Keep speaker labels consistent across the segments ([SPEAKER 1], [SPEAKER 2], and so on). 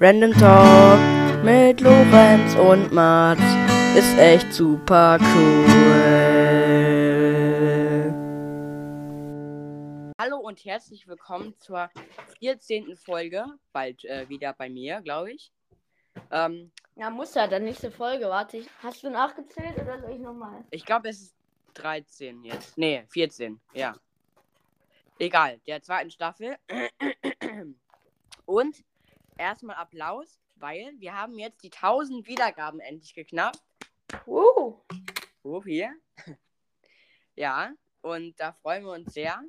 [SPEAKER 1] Random Talk mit Lorenz und Mats ist echt super cool. Hallo und herzlich willkommen zur 14. Folge, bald äh, wieder bei mir, glaube ich. Ähm,
[SPEAKER 2] Ja, muss ja, dann nächste Folge. Warte, ich, hast du nachgezählt oder soll ich nochmal?
[SPEAKER 1] ich glaube, es ist 13 jetzt. Nee, 14, ja. Egal, der zweiten Staffel. Und erstmal Applaus, weil wir haben jetzt die 1000 Wiedergaben endlich geknackt.
[SPEAKER 2] Uh,
[SPEAKER 1] Oh, hier. Ja, und da freuen wir uns sehr.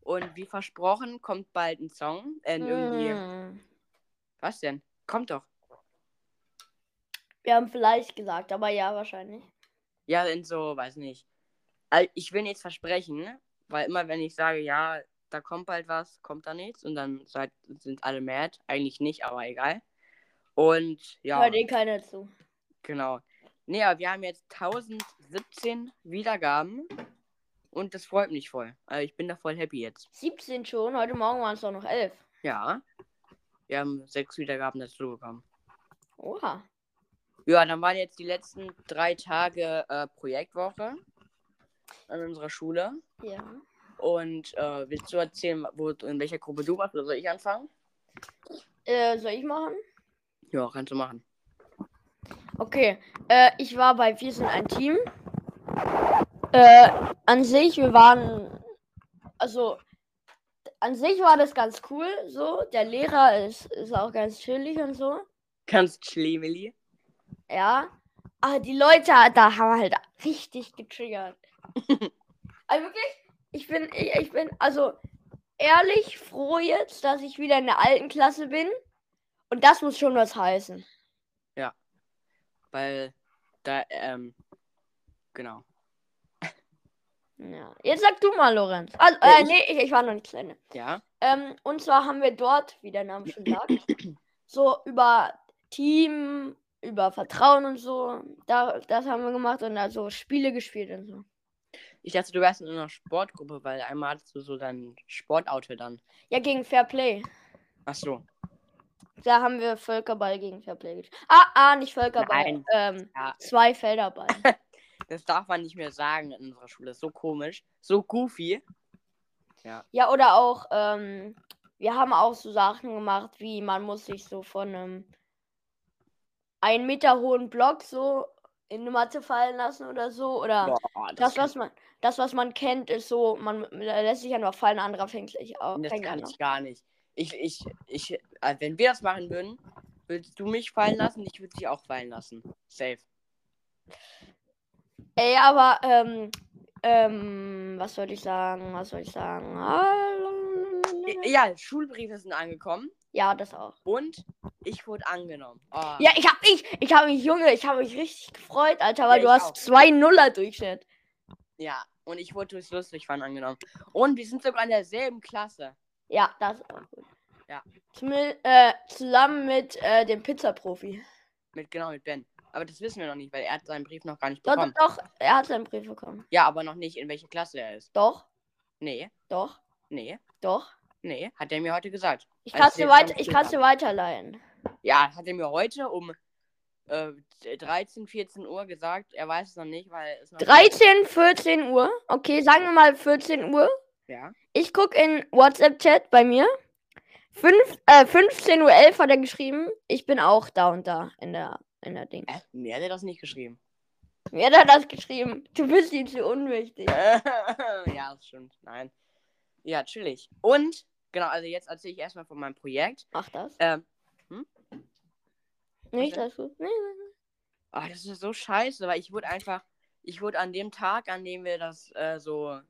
[SPEAKER 1] Und wie versprochen, kommt bald ein Song. Äh, irgendwie.
[SPEAKER 2] hm.
[SPEAKER 1] Was denn? Kommt doch.
[SPEAKER 2] Wir haben vielleicht gesagt, aber ja, wahrscheinlich.
[SPEAKER 1] Ja, in so, weiß nicht. Ich will nichts versprechen, weil immer wenn ich sage, ja, da kommt bald was, kommt da nichts und dann seid, sind alle mad. Eigentlich nicht, aber egal. Und ja,
[SPEAKER 2] Hört eh keiner zu.
[SPEAKER 1] genau. Nee, aber wir haben jetzt 1017 Wiedergaben und das freut mich voll. Also ich bin da voll happy jetzt.
[SPEAKER 2] 17 schon, heute Morgen waren es doch noch 11.
[SPEAKER 1] Ja. Wir haben sechs Wiedergaben dazu bekommen.
[SPEAKER 2] Oha.
[SPEAKER 1] Ja, dann waren jetzt die letzten drei Tage äh, Projektwoche an unserer Schule.
[SPEAKER 2] Ja.
[SPEAKER 1] Und äh, willst du erzählen, wo, in welcher Gruppe du warst oder soll ich anfangen?
[SPEAKER 2] Äh, soll ich machen?
[SPEAKER 1] Ja, kannst du machen.
[SPEAKER 2] Okay. Äh, ich war bei Wir sind ein Team. Äh, an sich, wir waren. Also. An sich war das ganz cool, so. Der Lehrer ist, ist auch ganz chillig und so.
[SPEAKER 1] Ganz schlimmeli.
[SPEAKER 2] Ja. Aber die Leute da haben halt richtig getriggert. also wirklich, ich bin, ich, ich bin, also ehrlich froh jetzt, dass ich wieder in der alten Klasse bin. Und das muss schon was heißen.
[SPEAKER 1] Weil da, ähm, genau.
[SPEAKER 2] Ja. Jetzt sag du mal, Lorenz. Also,
[SPEAKER 1] Ja,
[SPEAKER 2] äh,
[SPEAKER 1] ich-
[SPEAKER 2] nee, ich, ich war noch nicht Ende.
[SPEAKER 1] Ja.
[SPEAKER 2] Ähm, und zwar haben wir dort, wie der Name schon sagt, so über Team, über Vertrauen und so. Da, das haben wir gemacht und also Spiele gespielt und so.
[SPEAKER 1] Ich dachte, du wärst in einer Sportgruppe, weil einmal hattest du so dein Sportauto dann.
[SPEAKER 2] Ja, gegen Fair Play.
[SPEAKER 1] Ach so.
[SPEAKER 2] Da haben wir Völkerball gegen Fairplay gespielt. Ah, ah, nicht Völkerball.
[SPEAKER 1] Nein.
[SPEAKER 2] Ähm,
[SPEAKER 1] Ja.
[SPEAKER 2] zwei Felderball.
[SPEAKER 1] Das darf man nicht mehr sagen in unserer Schule. So komisch. So goofy.
[SPEAKER 2] ja, oder auch, ähm, wir haben auch so Sachen gemacht, wie man muss sich so von einem einen Meter hohen Block so in eine Matte fallen lassen oder so. Oder
[SPEAKER 1] Boah,
[SPEAKER 2] das,
[SPEAKER 1] kann,
[SPEAKER 2] was man, das, was man kennt, ist so, man lässt sich einfach fallen, anderer fängt sich auf.
[SPEAKER 1] das kann
[SPEAKER 2] an.
[SPEAKER 1] ich gar nicht. Ich, ich, ich, äh, wenn wir das machen würden, würdest du mich fallen lassen, ich würde dich auch fallen lassen. Safe.
[SPEAKER 2] Ey, aber, ähm, ähm, was soll ich sagen? Was soll ich sagen?
[SPEAKER 1] Ja, Schulbriefe sind angekommen
[SPEAKER 2] Ja, das auch.
[SPEAKER 1] und ich wurde angenommen. Oh,
[SPEAKER 2] Ja, ich hab mich, ich hab mich, Junge, ich hab mich richtig gefreut, Alter, weil
[SPEAKER 1] Ja,
[SPEAKER 2] du
[SPEAKER 1] ich
[SPEAKER 2] hast
[SPEAKER 1] auch.
[SPEAKER 2] zwei Nuller Durchschnitt.
[SPEAKER 1] ja, und ich wurde durchs Lustigfahren angenommen. Und wir sind sogar in derselben Klasse.
[SPEAKER 2] Ja, das ist auch gut.
[SPEAKER 1] Ja.
[SPEAKER 2] Äh, zusammen mit äh, dem Pizzaprofi.
[SPEAKER 1] Mit, genau, mit Ben. Aber das wissen wir noch nicht, weil er hat seinen Brief noch gar nicht
[SPEAKER 2] Doch,
[SPEAKER 1] bekommen.
[SPEAKER 2] doch, doch, er hat seinen Brief bekommen.
[SPEAKER 1] Ja, aber noch nicht, in welcher Klasse er ist.
[SPEAKER 2] Doch,
[SPEAKER 1] Nee,
[SPEAKER 2] doch,
[SPEAKER 1] nee,
[SPEAKER 2] doch.
[SPEAKER 1] nee, hat er mir heute gesagt.
[SPEAKER 2] Ich kann's
[SPEAKER 1] wir
[SPEAKER 2] dir ich kann's dir weiterleihen.
[SPEAKER 1] Ja, hat er mir heute um äh, 13, 14 Uhr gesagt. Er weiß es noch nicht, weil es noch
[SPEAKER 2] 13, 14 Uhr. Okay, sagen wir mal 14 Uhr.
[SPEAKER 1] Ja.
[SPEAKER 2] Ich guck in WhatsApp-Chat bei mir. Fünf, äh, 15.11 Uhr hat er geschrieben. Ich bin auch da und da in der, in der Ding.
[SPEAKER 1] Äh, mir hat er das nicht geschrieben.
[SPEAKER 2] Wer hat das geschrieben? Du bist ihm zu unwichtig.
[SPEAKER 1] ja, das stimmt. Nein. Ja, chillig. Und, genau, also jetzt erzähle ich erstmal von meinem Projekt.
[SPEAKER 2] Mach das.
[SPEAKER 1] Ähm,
[SPEAKER 2] Nicht
[SPEAKER 1] denn?
[SPEAKER 2] das gut. Nee, nee, nee.
[SPEAKER 1] Ah, das ist so scheiße, weil ich wurde einfach, ich wurde an dem Tag, an dem wir das äh, so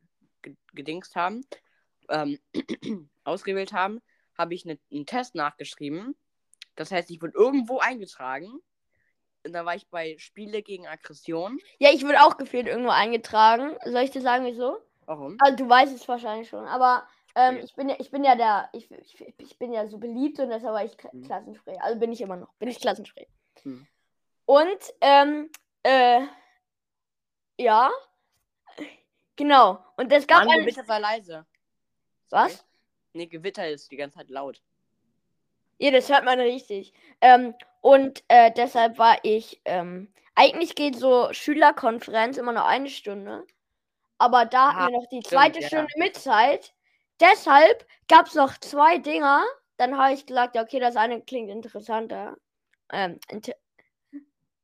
[SPEAKER 1] ge gedingst haben, ähm, ausgewählt haben, habe ich ne, einen Test nachgeschrieben. Das heißt, ich wurde irgendwo eingetragen. Und dann war ich bei Spiele gegen Aggression.
[SPEAKER 2] Ja, ich wurde auch gefühlt irgendwo eingetragen. Soll ich dir sagen, wieso?
[SPEAKER 1] Warum?
[SPEAKER 2] Also, du weißt es wahrscheinlich schon, aber ähm,
[SPEAKER 1] Okay.
[SPEAKER 2] ich, bin ja, ich bin ja der, ich, ich, ich bin ja so beliebt und deshalb war ich
[SPEAKER 1] Mhm.
[SPEAKER 2] Klassensprecher. Also bin ich immer noch, bin ich Klassensprecher.
[SPEAKER 1] Mhm.
[SPEAKER 2] Und, ähm, äh, ja, genau. Und es gab
[SPEAKER 1] Mann, Gewitter sei leise.
[SPEAKER 2] was?
[SPEAKER 1] Nee, Gewitter ist die ganze Zeit laut.
[SPEAKER 2] Ja, das hört man richtig. Ähm, und äh, deshalb war ich, ähm, eigentlich geht so Schülerkonferenz immer nur eine Stunde. Aber da hatten
[SPEAKER 1] Ah,
[SPEAKER 2] wir noch die
[SPEAKER 1] stimmt,
[SPEAKER 2] zweite
[SPEAKER 1] ja.
[SPEAKER 2] Stunde mit Zeit. Deshalb gab es noch zwei Dinger. Dann habe ich gesagt, ja, okay, das eine klingt interessanter. Ähm, inter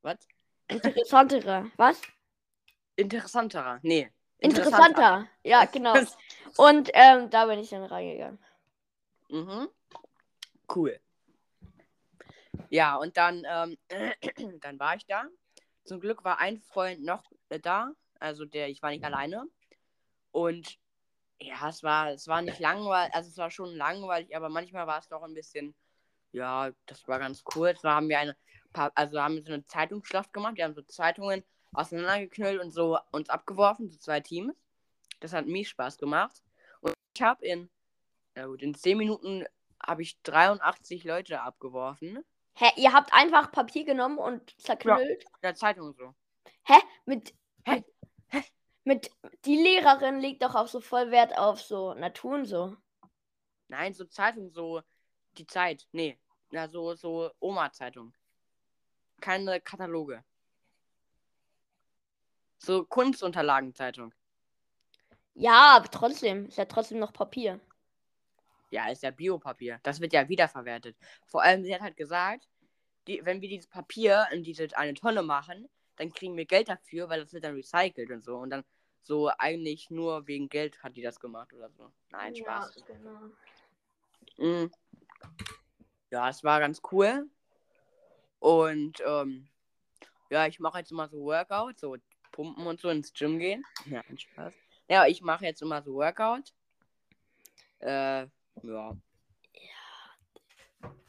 [SPEAKER 1] Was?
[SPEAKER 2] interessantere. Was?
[SPEAKER 1] Interessanterer. Nee.
[SPEAKER 2] Interessanter. Ja, genau. Und ähm, da bin ich dann reingegangen.
[SPEAKER 1] mhm. Cool. Ja, und dann, ähm, dann war ich da. Zum Glück war ein Freund noch äh, da. Also der, ich war nicht alleine. Und ja, es war, es war nicht langweilig, also es war schon langweilig, aber manchmal war es doch ein bisschen, ja, das war ganz kurz. Da haben wir eine, paar, also haben wir so eine Zeitungsschlacht gemacht. Wir haben so Zeitungen auseinandergeknüllt und so uns abgeworfen, so zwei Teams. Das hat mies Spaß gemacht. Und ich habe in, ja gut, in 10 Minuten habe ich 83 Leute abgeworfen.
[SPEAKER 2] Hä, ihr habt einfach Papier genommen und zerknüllt?
[SPEAKER 1] In der Zeitung so.
[SPEAKER 2] Hä? Mit.
[SPEAKER 1] Hä?
[SPEAKER 2] Mit. Die Lehrerin legt doch auch so voll Wert auf so Natur und so.
[SPEAKER 1] Nein, so Zeitung, so die Zeit. Nee, na, so, so Oma-Zeitung. Keine Kataloge. So Kunstunterlagenzeitung.
[SPEAKER 2] Ja, aber trotzdem. Ist ja trotzdem noch Papier.
[SPEAKER 1] Ja, ist ja Biopapier. Das wird ja wiederverwertet. Vor allem, sie hat halt gesagt, die, wenn wir dieses Papier in diese eine Tonne machen, dann kriegen wir Geld dafür, weil das wird dann recycelt und so. Und dann so eigentlich nur wegen Geld hat die das gemacht oder so. Nein, Spaß.
[SPEAKER 2] Ja, genau.
[SPEAKER 1] Mhm. Ja, es war ganz cool. Und ähm, ja, ich mache jetzt immer so Workout, so Pumpen und so ins Gym gehen. Ja, ein Spaß. Ja, ich mache jetzt immer so Workout. Äh, ja.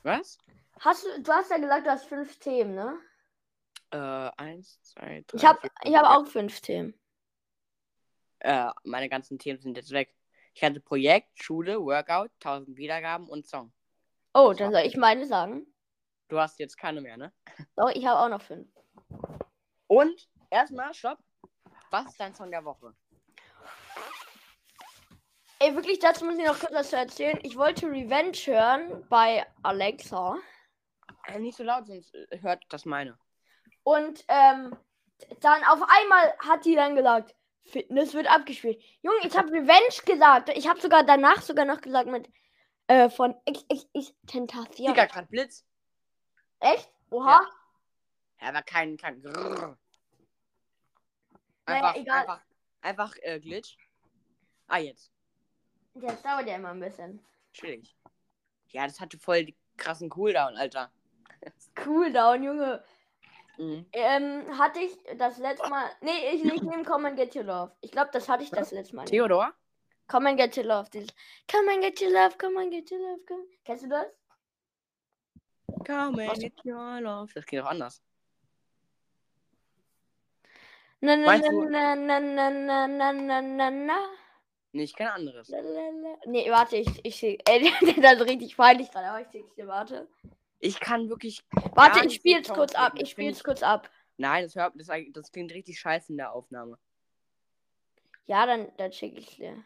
[SPEAKER 1] Was?
[SPEAKER 2] Hast du, du hast ja gesagt, du hast fünf Themen, ne?
[SPEAKER 1] Äh, eins, zwei, drei.
[SPEAKER 2] Ich habe ich hab auch fünf Themen.
[SPEAKER 1] Äh, meine ganzen Themen sind jetzt weg. Ich hatte Projekt, Schule, Workout, 1000 Wiedergaben und Song.
[SPEAKER 2] Oh, dann soll ich meine sagen.
[SPEAKER 1] Du hast jetzt keine mehr, ne?
[SPEAKER 2] Doch, ich habe auch noch fünf.
[SPEAKER 1] Und erstmal, stopp. Was ist dein Song der Woche?
[SPEAKER 2] Ey, wirklich, dazu muss ich noch kurz was zu erzählen. Ich wollte Revenge hören bei Alexa.
[SPEAKER 1] Äh, nicht so laut, sonst äh, hört das meine.
[SPEAKER 2] Und ähm, dann auf einmal hat die dann gesagt, Fitness wird abgespielt. Junge, ich habe Revenge gesagt. Ich habe sogar danach sogar noch gesagt mit äh, von XXX Tentation.
[SPEAKER 1] Digga, grad Blitz.
[SPEAKER 2] Echt? Oha.
[SPEAKER 1] Ja, aber kein, kein.
[SPEAKER 2] Naja,
[SPEAKER 1] Einfach,
[SPEAKER 2] egal.
[SPEAKER 1] einfach, einfach äh, Glitch. Ah, jetzt.
[SPEAKER 2] Das dauert ja immer ein bisschen.
[SPEAKER 1] Chillig. Ja, das hatte voll die krassen Cooldown, Alter.
[SPEAKER 2] Cooldown, Junge.
[SPEAKER 1] Mhm.
[SPEAKER 2] Ähm, hatte ich das letzte ah. Mal. Nee, ich, ich nehme Come and Get Your Love. Ich glaube, das hatte ich das letzte Mal.
[SPEAKER 1] Theodor?
[SPEAKER 2] Come and Get Your Love. Dieses Come and Get Your Love, Come and Get Your Love. Come. Kennst du das?
[SPEAKER 1] Come and Get Your Love. Das geht doch anders.
[SPEAKER 2] Na, na,
[SPEAKER 1] Meinst
[SPEAKER 2] na, na, na, na, na, na, na, na. Nee,
[SPEAKER 1] ich kenne anderes.
[SPEAKER 2] Lalalala. Nee, warte, ich, ich, ich äh, das ist richtig peinlich gerade, aber ich sehe warte.
[SPEAKER 1] Ich kann wirklich.
[SPEAKER 2] Warte, ich
[SPEAKER 1] so
[SPEAKER 2] spiel's
[SPEAKER 1] Songs
[SPEAKER 2] kurz ab. Ich spiel's kurz ab.
[SPEAKER 1] Nein, das, hört, das, das klingt richtig scheiße in der Aufnahme.
[SPEAKER 2] Ja, dann, dann schick ich's dir.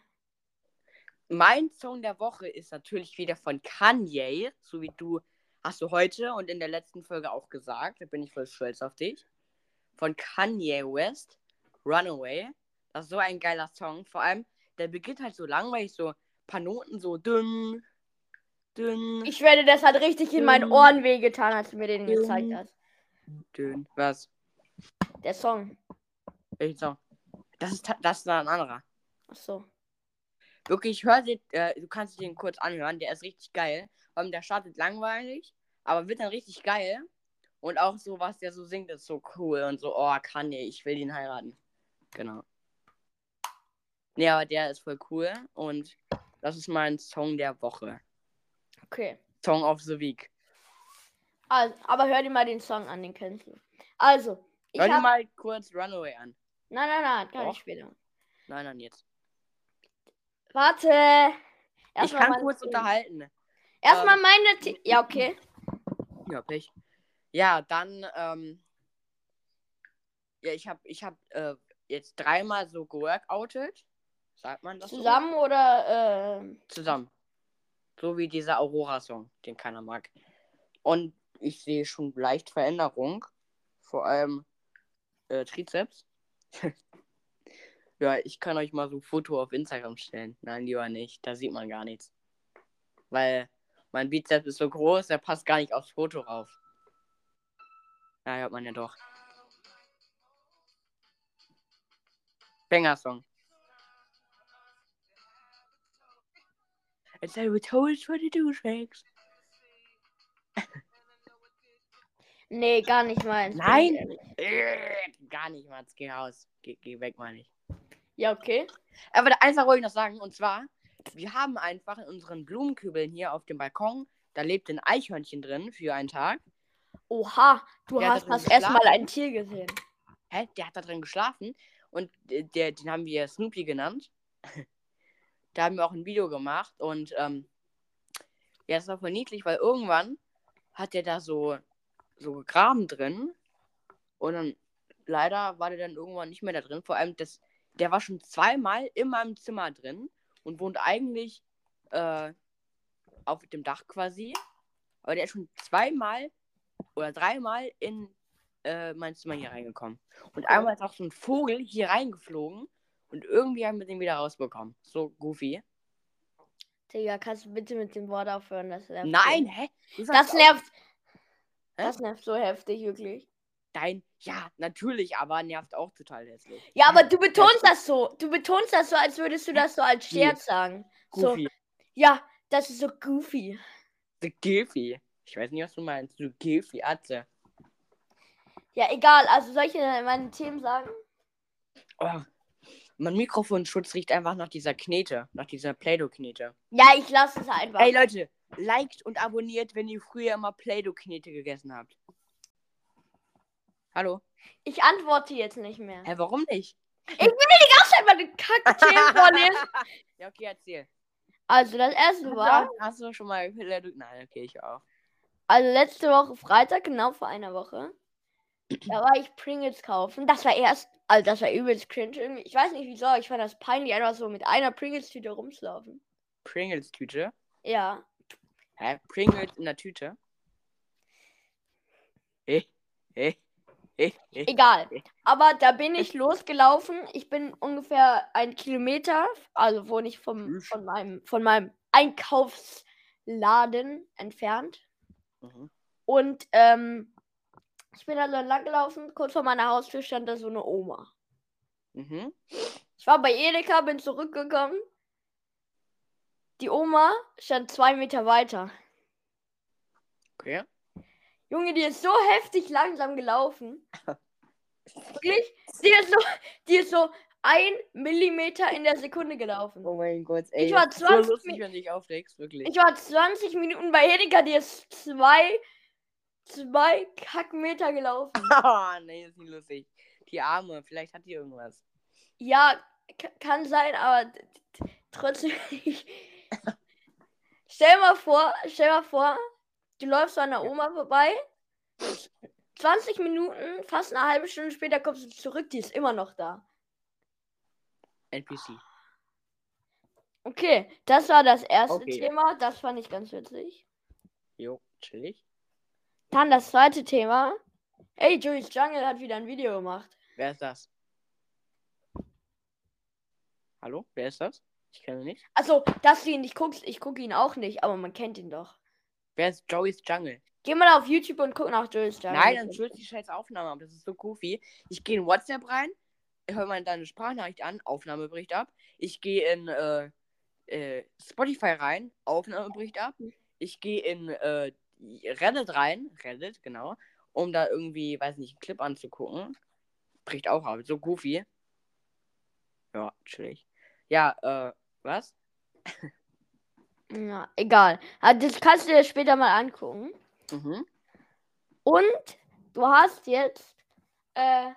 [SPEAKER 1] Mein Song der Woche ist natürlich wieder von Kanye, so wie du hast du heute und in der letzten Folge auch gesagt. Da bin ich voll stolz auf dich. Von Kanye West, Runaway. Das ist so ein geiler Song. Vor allem, der beginnt halt so langweilig, so ein paar Noten so dünn, dünn,
[SPEAKER 2] Ich werde, das hat richtig in meinen. Ohren wehgetan, als du mir den
[SPEAKER 1] Ähm.
[SPEAKER 2] gezeigt hast.
[SPEAKER 1] dünn. Was?
[SPEAKER 2] Der Song.
[SPEAKER 1] Welchen Song? Das ist, das ist ein anderer.
[SPEAKER 2] Ach so.
[SPEAKER 1] Wirklich, hör dir, äh, du kannst dir den kurz anhören, der ist richtig geil. Allem, der startet langweilig, aber wird dann richtig geil. Und auch so, was der so singt, ist so cool und so, oh, Kanye, ich will ihn heiraten. Genau. Nee, aber der ist voll cool und das ist mein Song der Woche.
[SPEAKER 2] Okay.
[SPEAKER 1] Song of the Week.
[SPEAKER 2] Also, aber hör dir mal den Song an, den kennst du. Also, ich
[SPEAKER 1] Hör dir
[SPEAKER 2] hab...
[SPEAKER 1] mal kurz Runaway an.
[SPEAKER 2] Nein, nein, nein, kann ich später.
[SPEAKER 1] Nein, nein, jetzt.
[SPEAKER 2] Warte.
[SPEAKER 1] ich
[SPEAKER 2] Erstmal
[SPEAKER 1] kann
[SPEAKER 2] meine
[SPEAKER 1] kurz
[SPEAKER 2] Themen.
[SPEAKER 1] unterhalten.
[SPEAKER 2] Erstmal
[SPEAKER 1] Ähm.
[SPEAKER 2] meine. The ja, okay.
[SPEAKER 1] Ja, Pech. Ja, dann, ähm, ja, ich habe ich hab, äh, jetzt dreimal so geworkoutet. Sagt man das
[SPEAKER 2] Zusammen oder. Äh...
[SPEAKER 1] so? Zusammen. So wie dieser Aurora-Song, den keiner mag. Und ich sehe schon leicht Veränderung. Vor allem äh, Trizeps. ja, ich kann euch mal so ein Foto auf Instagram stellen. Nein, lieber nicht. Da sieht man gar nichts. Weil mein Bizeps ist so groß, der passt gar nicht aufs Foto rauf. Ja, hört man ja doch. Banger-Song. It's a told 22 tracks.
[SPEAKER 2] Nee, gar nicht ich
[SPEAKER 1] Nein. Äh, Gar nicht, Mats. Geh raus. Geh, geh weg, meine ich.
[SPEAKER 2] Ja, okay.
[SPEAKER 1] Aber da- eins wollte ich noch sagen, und zwar, wir haben einfach in unseren Blumenkübeln hier auf dem Balkon, da lebt ein Eichhörnchen drin für einen Tag.
[SPEAKER 2] Oha, du
[SPEAKER 1] Der
[SPEAKER 2] hast das erstmal ein Tier gesehen.
[SPEAKER 1] Hä? Der hat da drin geschlafen und äh, der, den haben wir Snoopy genannt. Da haben wir auch ein Video gemacht und ähm, ja, das war voll niedlich, weil irgendwann hat der da so, so gegraben drin und dann leider war der dann irgendwann nicht mehr da drin. Vor allem, das, der war schon zweimal in meinem Zimmer drin und wohnt eigentlich äh, auf dem Dach quasi. Aber der ist schon zweimal oder dreimal in äh, mein Zimmer hier reingekommen. Und einmal ist auch so ein Vogel hier reingeflogen und irgendwie haben wir den wieder rausbekommen. So goofy.
[SPEAKER 2] Digga, kannst du bitte mit dem Wort aufhören? Das nervt
[SPEAKER 1] Nein,
[SPEAKER 2] so.
[SPEAKER 1] hä?
[SPEAKER 2] Das nervt.
[SPEAKER 1] Hä?
[SPEAKER 2] Das nervt so heftig, wirklich.
[SPEAKER 1] Dein, ja, natürlich, aber nervt auch total hässlich.
[SPEAKER 2] Ja, aber du betonst das so. Du betonst das so, als würdest du das so als? Scherz sagen. So,
[SPEAKER 1] Goofy.
[SPEAKER 2] ja, das ist so goofy.
[SPEAKER 1] The Goofy. Ich weiß nicht, was du meinst. Du Goofy, Atze.
[SPEAKER 2] Ja, egal. Also soll ich dir meine Themen sagen?
[SPEAKER 1] Oh, mein Mikrofonschutz riecht einfach nach dieser Knete, nach dieser Play-Doh-Knete.
[SPEAKER 2] Ja, ich lasse es einfach.
[SPEAKER 1] Ey Leute, liked und abonniert, wenn ihr früher immer Play-Doh-Knete gegessen habt. Hallo?
[SPEAKER 2] Ich antworte jetzt nicht mehr.
[SPEAKER 1] Hä, warum nicht?
[SPEAKER 2] Lass halt mal den Kack-Themen vorlesen.
[SPEAKER 1] Ja, okay, erzähl.
[SPEAKER 2] Also, das erste war,
[SPEAKER 1] Hast du, hast du schon mal Play-Doh? Nein, okay, ich auch.
[SPEAKER 2] also letzte Woche Freitag, genau vor einer Woche, da war ich Pringles kaufen. Das war erst, also das war übelst cringe irgendwie. Ich weiß nicht wieso, ich fand das peinlich, einfach so mit einer Pringles-Tüte rumzulaufen.
[SPEAKER 1] Pringles-Tüte?
[SPEAKER 2] Ja.
[SPEAKER 1] Hä? Pringles in der Tüte? Eh, eh, eh, eh.
[SPEAKER 2] Egal. Aber da bin ich losgelaufen. Ich bin ungefähr ein Kilometer, also wohne ich vom, von, meinem, von meinem Einkaufsladen entfernt.
[SPEAKER 1] Mhm.
[SPEAKER 2] Und ähm, ich bin da so lang gelaufen. Kurz vor meiner Haustür stand da so eine Oma.
[SPEAKER 1] Mhm.
[SPEAKER 2] Ich war bei Edeka, bin zurückgekommen. Die Oma stand zwei Meter weiter.
[SPEAKER 1] Okay.
[SPEAKER 2] Junge, die ist so heftig langsam gelaufen. Wirklich? Die ist so, die ist so ein Millimeter in der Sekunde gelaufen.
[SPEAKER 1] Oh mein Gott, ey.
[SPEAKER 2] Ich war
[SPEAKER 1] das ist
[SPEAKER 2] 20
[SPEAKER 1] so lustig, wenn du dich aufregst, wirklich.
[SPEAKER 2] Ich war 20 Minuten bei Edeka, die ist zwei, zwei Kackmeter gelaufen.
[SPEAKER 1] oh, nee, ist nicht lustig. Die Arme, vielleicht hat die irgendwas.
[SPEAKER 2] Ja, kann sein, aber trotzdem. Stell mal vor, stell mal vor, du läufst an der Oma vorbei. 20 Minuten, fast eine halbe Stunde später kommst du zurück, die ist immer noch da.
[SPEAKER 1] NPC.
[SPEAKER 2] Okay, das war das erste
[SPEAKER 1] Okay.
[SPEAKER 2] Thema, das fand ich ganz witzig.
[SPEAKER 1] Jo, chillig.
[SPEAKER 2] Dann das zweite Thema. Ey, Joey's Jungle hat wieder ein Video gemacht.
[SPEAKER 1] Wer ist das? Hallo? Wer ist das? Ich kenne ihn nicht.
[SPEAKER 2] Also, dass du ihn nicht guckst, ich gucke ihn auch nicht, aber man kennt ihn doch.
[SPEAKER 1] Wer ist Joey's Jungle?
[SPEAKER 2] Geh mal auf YouTube und guck nach Joey's Jungle.
[SPEAKER 1] Nein, dann stürzt die scheiß Aufnahme ab. Das ist so goofy. Ich gehe in WhatsApp rein, höre mal deine Sprachnachricht an, Aufnahme bricht ab. Ich gehe in äh, äh, Spotify rein, Aufnahme bricht ab. Ich gehe in äh, Reddit rein, Reddit, genau, um da irgendwie, weiß nicht, einen Clip anzugucken. Bricht auch ab. So goofy. Ja, chillig. Ja, äh, was?
[SPEAKER 2] Ja, egal. Ah, Das kannst du dir später mal angucken.
[SPEAKER 1] Mhm.
[SPEAKER 2] Und du hast jetzt äh,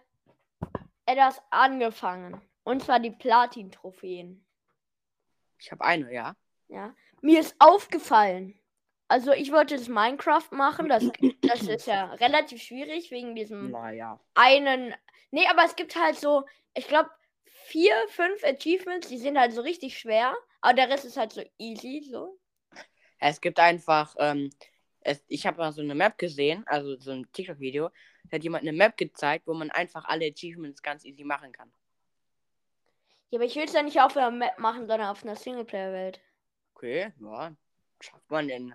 [SPEAKER 2] etwas angefangen. Und zwar die Platin-Trophäen.
[SPEAKER 1] Ich habe eine, ja.
[SPEAKER 2] Ja. Mir ist aufgefallen. Also ich wollte das Minecraft machen. Das, das ist ja relativ schwierig wegen diesem
[SPEAKER 1] Naja.
[SPEAKER 2] einen. Nee, aber es gibt halt so, ich glaube, vier, fünf Achievements, die sind halt so richtig schwer. Aber der Rest ist halt so easy, so.
[SPEAKER 1] Es gibt einfach, ähm, es, ich habe mal so eine Map gesehen, also so ein TikTok-Video, da hat jemand eine Map gezeigt, wo man einfach alle Achievements ganz easy machen kann.
[SPEAKER 2] Ja, aber ich will es ja nicht auf einer Map machen, sondern auf einer Singleplayer-Welt.
[SPEAKER 1] Okay, ja, schafft man in,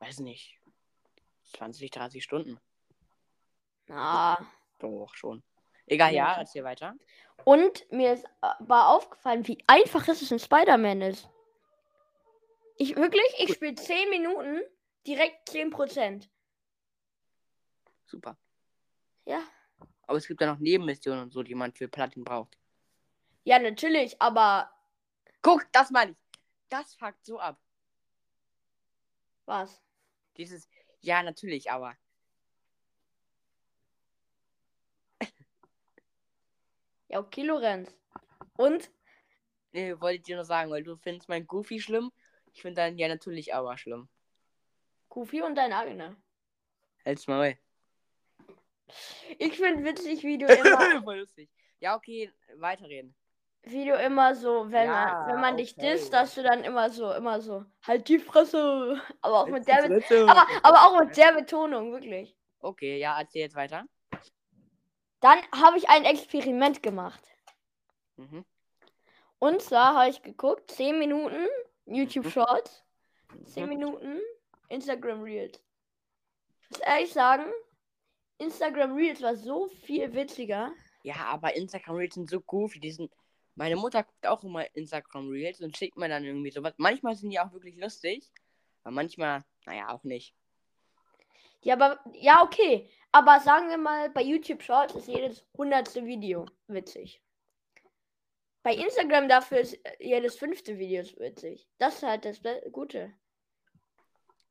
[SPEAKER 1] weiß nicht, 20, 30 Stunden.
[SPEAKER 2] Ah.
[SPEAKER 1] Doch, schon. Egal, ja, erzähl weiter.
[SPEAKER 2] Und mir ist aber aufgefallen, wie einfach es ist, ein Spider-Man ist. Ich wirklich, ich spiele 10 Minuten, direkt 10%.
[SPEAKER 1] Super.
[SPEAKER 2] Ja.
[SPEAKER 1] Aber es gibt ja noch Nebenmissionen und so, die man für Platin braucht.
[SPEAKER 2] Ja, natürlich, aber
[SPEAKER 1] Guck, das meine ich. Das fuckt so ab.
[SPEAKER 2] was?
[SPEAKER 1] Dieses, ja, natürlich, aber.
[SPEAKER 2] Ja, okay, Lorenz. Und?
[SPEAKER 1] Nee, wollte ich dir nur sagen, weil du findest mein Goofy schlimm. Ich finde dein ja natürlich aber schlimm.
[SPEAKER 2] Goofy und dein Agner.
[SPEAKER 1] Halt's mal.
[SPEAKER 2] Ich finde witzig, wie du immer,
[SPEAKER 1] Voll lustig. Ja, okay, weiterreden.
[SPEAKER 2] Wie du immer so, wenn
[SPEAKER 1] Ja,
[SPEAKER 2] man, wenn man dich
[SPEAKER 1] okay.
[SPEAKER 2] disst, dass du dann immer so, immer so, halt die Fresse. Aber auch mit der, Be aber, aber auch mit der Betonung, wirklich.
[SPEAKER 1] Okay, ja, erzähl jetzt weiter.
[SPEAKER 2] Dann habe ich ein Experiment gemacht.
[SPEAKER 1] Mhm.
[SPEAKER 2] Und zwar habe ich geguckt, 10 Minuten YouTube
[SPEAKER 1] Mhm.
[SPEAKER 2] Shorts, 10
[SPEAKER 1] Mhm.
[SPEAKER 2] Minuten Instagram Reels. Ich muss ehrlich sagen, Instagram Reels war so viel witziger.
[SPEAKER 1] Ja, aber Instagram Reels sind so goofy. Die sind. Meine Mutter guckt auch immer Instagram Reels und schickt mir dann irgendwie sowas. Manchmal sind die auch wirklich lustig, aber manchmal, naja, auch nicht.
[SPEAKER 2] Ja, aber ja, okay. Aber sagen wir mal, bei YouTube Shorts ist jedes hundertste Video witzig. Bei Instagram dafür ist äh, jedes fünfte Video witzig. Das ist halt das Gute.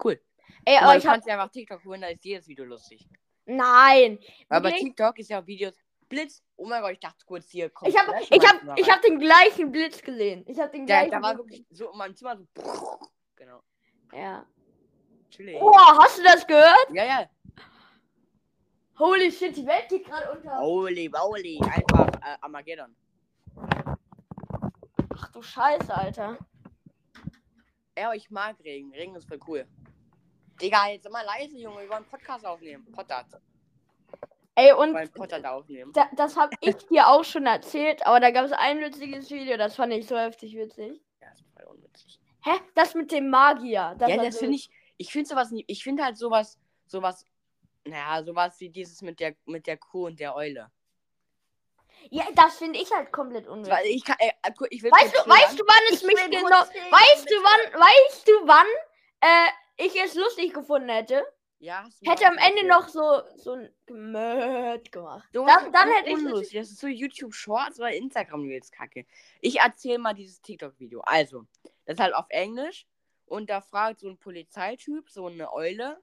[SPEAKER 1] Cool.
[SPEAKER 2] Ey,
[SPEAKER 1] Aber
[SPEAKER 2] aber
[SPEAKER 1] du
[SPEAKER 2] ich hab.
[SPEAKER 1] kannst dir einfach TikTok holen, da ist jedes Video lustig.
[SPEAKER 2] Nein!
[SPEAKER 1] Aber? TikTok ist ja auch Videos. Blitz! Oh mein Gott, ich dachte kurz hier. kommt
[SPEAKER 2] Ich hab,
[SPEAKER 1] Flash
[SPEAKER 2] ich hab, ich hab den gleichen Blitz gesehen. Ich hab den gleichen.
[SPEAKER 1] da war wirklich so in meinem Zimmer so. Genau.
[SPEAKER 2] Ja.
[SPEAKER 1] Chillig.
[SPEAKER 2] Oh, hast du das gehört?
[SPEAKER 1] Ja, ja.
[SPEAKER 2] Holy shit, die Welt geht gerade unter.
[SPEAKER 1] Holy, holy. Einfach äh, Armageddon.
[SPEAKER 2] Ach du Scheiße, Alter.
[SPEAKER 1] Ja, ich mag Regen. Regen ist voll cool. Digga, jetzt immer leise, Junge. Wir wollen einen Podcast aufnehmen. Potter.
[SPEAKER 2] Ey, und da das habe ich dir auch schon erzählt, aber da gab es ein witziges Video, das fand ich so heftig witzig.
[SPEAKER 1] Ja, ist voll unwitzig.
[SPEAKER 2] Hä? Das mit dem Magier. Das
[SPEAKER 1] ja,
[SPEAKER 2] war
[SPEAKER 1] das
[SPEAKER 2] so-
[SPEAKER 1] finde ich. Ich finde sowas nie. Ich finde halt sowas. Sowas. Naja, sowas wie dieses mit der mit der Kuh und der Eule.
[SPEAKER 2] Ja, das finde ich halt komplett unnötig.
[SPEAKER 1] Weil ich kann. Äh, gu- ich
[SPEAKER 2] Weißt du, weißt du, wann es
[SPEAKER 1] Ich
[SPEAKER 2] mich genau. Weißt du, wann, weißt du, wann äh, ich es lustig gefunden hätte?
[SPEAKER 1] Ja,
[SPEAKER 2] Hätte am Ende noch so, so ein Gemöt gemacht.
[SPEAKER 1] So
[SPEAKER 2] Dann, dann hätte ich.
[SPEAKER 1] Das ist so YouTube Shorts oder Instagram Reels Kacke. Ich erzähle mal dieses TikTok Video. Also, das ist halt auf Englisch und da fragt so ein Polizeityp, so eine Eule,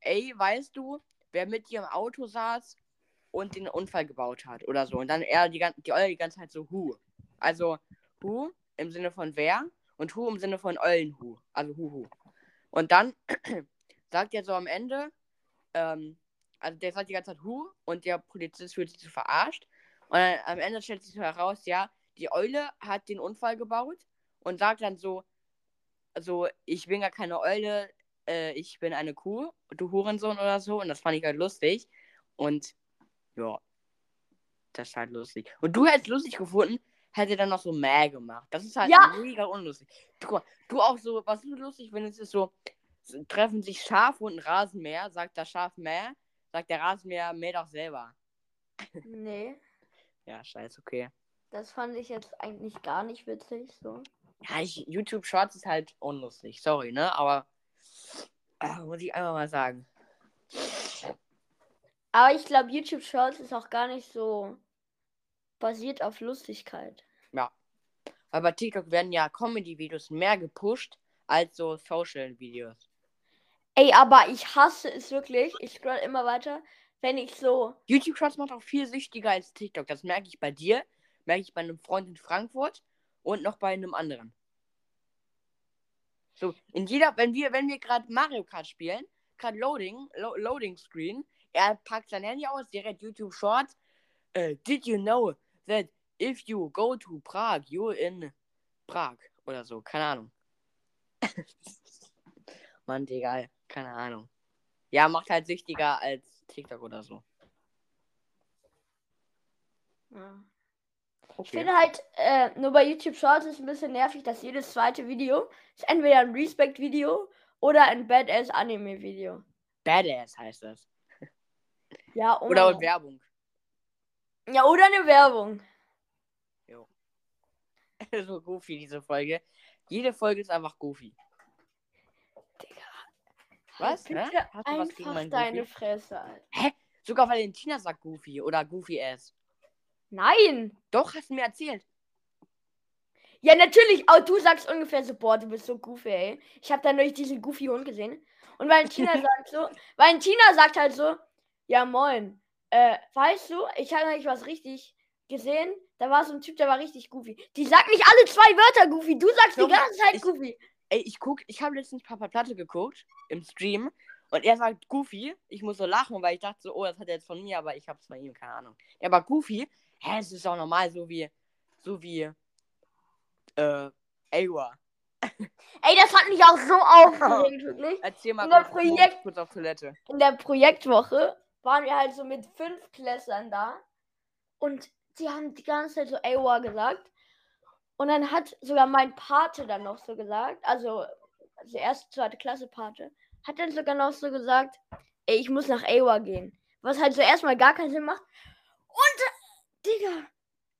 [SPEAKER 1] ey, weißt du, wer mit dir im Auto saß und den Unfall gebaut hat oder so und dann er die die Eule die ganze Zeit so who. Also who im Sinne von wer und who im Sinne von Eulenhu, also hu hu. Und dann sagt er so am Ende ähm, also der sagt die ganze Zeit Hu und der Polizist fühlt sich so verarscht. Und dann, am Ende stellt sich so heraus, ja, die Eule hat den Unfall gebaut und sagt dann so, so, ich bin gar keine Eule, äh, ich bin eine Kuh, du Hurensohn oder so. Und das fand ich halt lustig. Und ja, das ist halt lustig. Und du hättest lustig gefunden, hätte dann noch so Mäh gemacht. Das ist halt
[SPEAKER 2] Ja.
[SPEAKER 1] mega unlustig. Du, du auch so, was du lustig findest, ist so, so, treffen sich Schaf und ein Rasenmäher, sagt das Schaf Mäh, sagt der Rasenmäher, mäh doch selber.
[SPEAKER 2] Nee,
[SPEAKER 1] Ja, scheiße, okay.
[SPEAKER 2] das fand ich jetzt eigentlich gar nicht witzig. So.
[SPEAKER 1] Ja, ich, YouTube Shorts ist halt unlustig, sorry, ne? Aber ah, muss ich einfach mal sagen.
[SPEAKER 2] Aber ich glaube, YouTube Shorts ist auch gar nicht so basiert auf Lustigkeit.
[SPEAKER 1] Weil bei TikTok werden ja Comedy-Videos mehr gepusht als so Social-Videos.
[SPEAKER 2] Ey, aber ich hasse es wirklich. Ich scroll immer weiter, wenn ich so.
[SPEAKER 1] YouTube Shorts macht auch viel süchtiger als TikTok. Das merke ich bei dir, merke ich bei einem Freund in Frankfurt und noch bei einem anderen. So, in jeder, wenn wir, wenn wir gerade Mario Kart spielen, gerade Loading, Lo Loading Screen, er packt sein Handy aus, direkt YouTube Shorts. Äh, did you know that if you go to Prague, you're in Prag oder so, keine Ahnung. Mann, egal. Keine Ahnung. Ja, macht halt süchtiger als TikTok oder so.
[SPEAKER 2] Ja. Ich
[SPEAKER 1] Okay.
[SPEAKER 2] finde halt, äh, nur bei YouTube Shorts ist ein bisschen nervig, dass jedes zweite Video ist entweder ein Respect-Video oder ein Badass-Anime-Video.
[SPEAKER 1] Badass heißt das.
[SPEAKER 2] Ja, oh
[SPEAKER 1] Oder
[SPEAKER 2] mein
[SPEAKER 1] und Werbung.
[SPEAKER 2] Ja, oder eine Werbung.
[SPEAKER 1] so goofy, diese Folge. Jede Folge ist einfach goofy. Was?
[SPEAKER 2] Bitte
[SPEAKER 1] Hä? Hast du was gegen meinen
[SPEAKER 2] deine
[SPEAKER 1] Goofy?
[SPEAKER 2] Fresse, Alter.
[SPEAKER 1] Sogar Valentina sagt goofy oder goofy ass.
[SPEAKER 2] Nein!
[SPEAKER 1] Doch, hast du mir erzählt.
[SPEAKER 2] Ja, natürlich. Auch du sagst ungefähr so, boah, du bist so goofy, ey. Ich habe da neulich diesen goofy Hund gesehen. Und Valentina sagt so, Valentina sagt halt so, ja moin. Äh, weißt du, ich habe eigentlich was richtig gesehen. Da war so ein Typ, der war richtig goofy. Die sagt nicht alle zwei Wörter goofy. Du sagst die
[SPEAKER 1] Junge,
[SPEAKER 2] ganze Zeit
[SPEAKER 1] ich-
[SPEAKER 2] goofy.
[SPEAKER 1] Ey, ich guck, ich habe letztens Papa Platte geguckt im Stream und er sagt Goofy. Ich muss so lachen, weil ich dachte so, oh, das hat er jetzt von mir, aber ich hab's von ihm, keine Ahnung. Ja, aber Goofy, hä, es ist auch normal, so wie, so wie, äh, Awa.
[SPEAKER 2] Ey, das hat mich auch so aufgeregt, wirklich.
[SPEAKER 1] Erzähl mal
[SPEAKER 2] In der
[SPEAKER 1] kurz,
[SPEAKER 2] Projekt-
[SPEAKER 1] kurz auf Toilette.
[SPEAKER 2] in der Projektwoche waren wir halt so mit fünf Klässlern da und die haben die ganze Zeit so AWA gesagt. Und dann hat sogar mein Pate dann noch so gesagt, also, also erste, zweite Klasse Pate, hat dann sogar noch so gesagt, ey, ich muss nach AWA gehen. Was halt so erstmal gar keinen Sinn macht. Und, äh, Digga,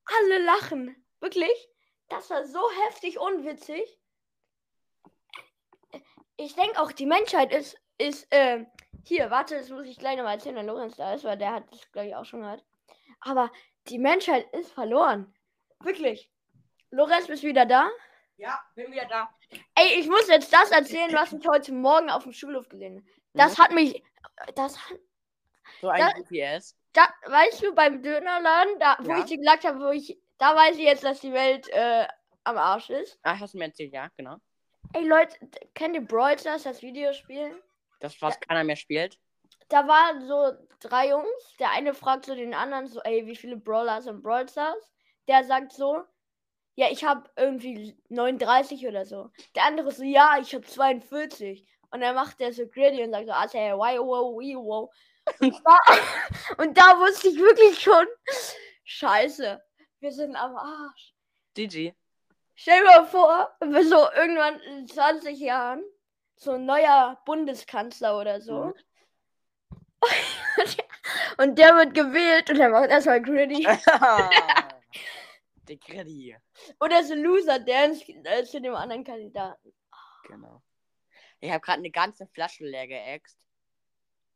[SPEAKER 2] alle lachen. Wirklich. Das war so heftig unwitzig. Ich denke auch, die Menschheit ist, ist, ähm, hier, warte, das muss ich gleich nochmal erzählen, wenn Lorenz da ist, weil der hat das, glaube ich, auch schon gehört. Aber die Menschheit ist verloren. Wirklich. Lorenz, bist du wieder da?
[SPEAKER 1] Ja, bin wieder da.
[SPEAKER 2] Ey, ich muss jetzt das erzählen, was ich heute Morgen auf dem Schulhof gesehen habe. Das hat mich. Das hat.
[SPEAKER 1] So ein
[SPEAKER 2] da-
[SPEAKER 1] Goofy ass.
[SPEAKER 2] Da, weißt du, beim Dönerladen, da, wo
[SPEAKER 1] Ja.
[SPEAKER 2] ich dir gesagt habe, wo ich. Da weiß ich jetzt, dass die Welt äh, am Arsch ist.
[SPEAKER 1] Ah, hast du mir erzählt, ja, genau.
[SPEAKER 2] Ey, Leute, kennt ihr Brawl Stars, das Videospiel?
[SPEAKER 1] Das fast keiner mehr spielt.
[SPEAKER 2] Da waren so drei Jungs. Der eine fragt so den anderen so, ey, wie viele Brawler sind Brawl Stars? Der sagt so, ja, ich habe irgendwie 39 oder so. Der andere so, ja, ich habe 42. Und dann macht der so greedy und sagt so, ah, hey, why, wow, wee, wow. Und da, und da wusste ich wirklich schon, scheiße, wir sind am Arsch.
[SPEAKER 1] GG.
[SPEAKER 2] Stell dir mal vor, wir so irgendwann in 20 Jahren so ein neuer Bundeskanzler oder so.
[SPEAKER 1] Mhm.
[SPEAKER 2] und der wird gewählt und er macht erstmal Gritty.
[SPEAKER 1] Der Greddy.
[SPEAKER 2] Oder so ein Loser Dance äh, zu dem anderen Kandidaten.
[SPEAKER 1] Genau. Ich habe gerade eine ganze Flasche leer geäxt.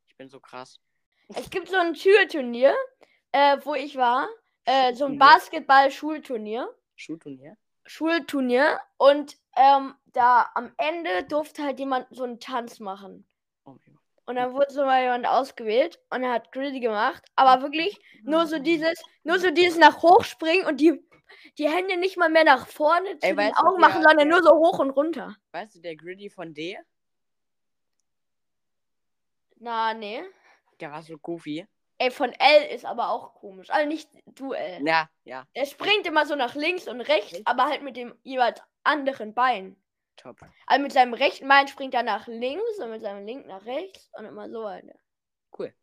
[SPEAKER 1] Ich bin so krass.
[SPEAKER 2] Es gibt so ein Schulturnier, äh, wo ich war. Äh, so ein
[SPEAKER 1] Schulturnier?
[SPEAKER 2] Basketball-Schulturnier.
[SPEAKER 1] Schulturnier?
[SPEAKER 2] Schulturnier. Und ähm, da am Ende durfte halt jemand so einen Tanz machen.
[SPEAKER 1] Oh mein Gott.
[SPEAKER 2] Und dann wurde so mal jemand ausgewählt und er hat Gritty gemacht. Aber wirklich nur so dieses, nur so dieses nach hochspringen und die, die Hände nicht mal mehr nach vorne zu
[SPEAKER 1] Ey,
[SPEAKER 2] den
[SPEAKER 1] weißt du,
[SPEAKER 2] Augen
[SPEAKER 1] der-
[SPEAKER 2] machen, sondern
[SPEAKER 1] der-
[SPEAKER 2] nur so hoch und runter.
[SPEAKER 1] Weißt du, der Griddy von D,
[SPEAKER 2] Na, nee.
[SPEAKER 1] der war so goofy.
[SPEAKER 2] Ey, von L ist aber auch komisch. Also nicht Duell.
[SPEAKER 1] Ja, ja,
[SPEAKER 2] Er springt immer so nach links und rechts,
[SPEAKER 1] Echt?
[SPEAKER 2] aber halt mit dem jeweils anderen Bein.
[SPEAKER 1] top.
[SPEAKER 2] Also mit seinem rechten Bein springt er nach links und mit seinem linken nach rechts und immer so weiter.
[SPEAKER 1] Cool.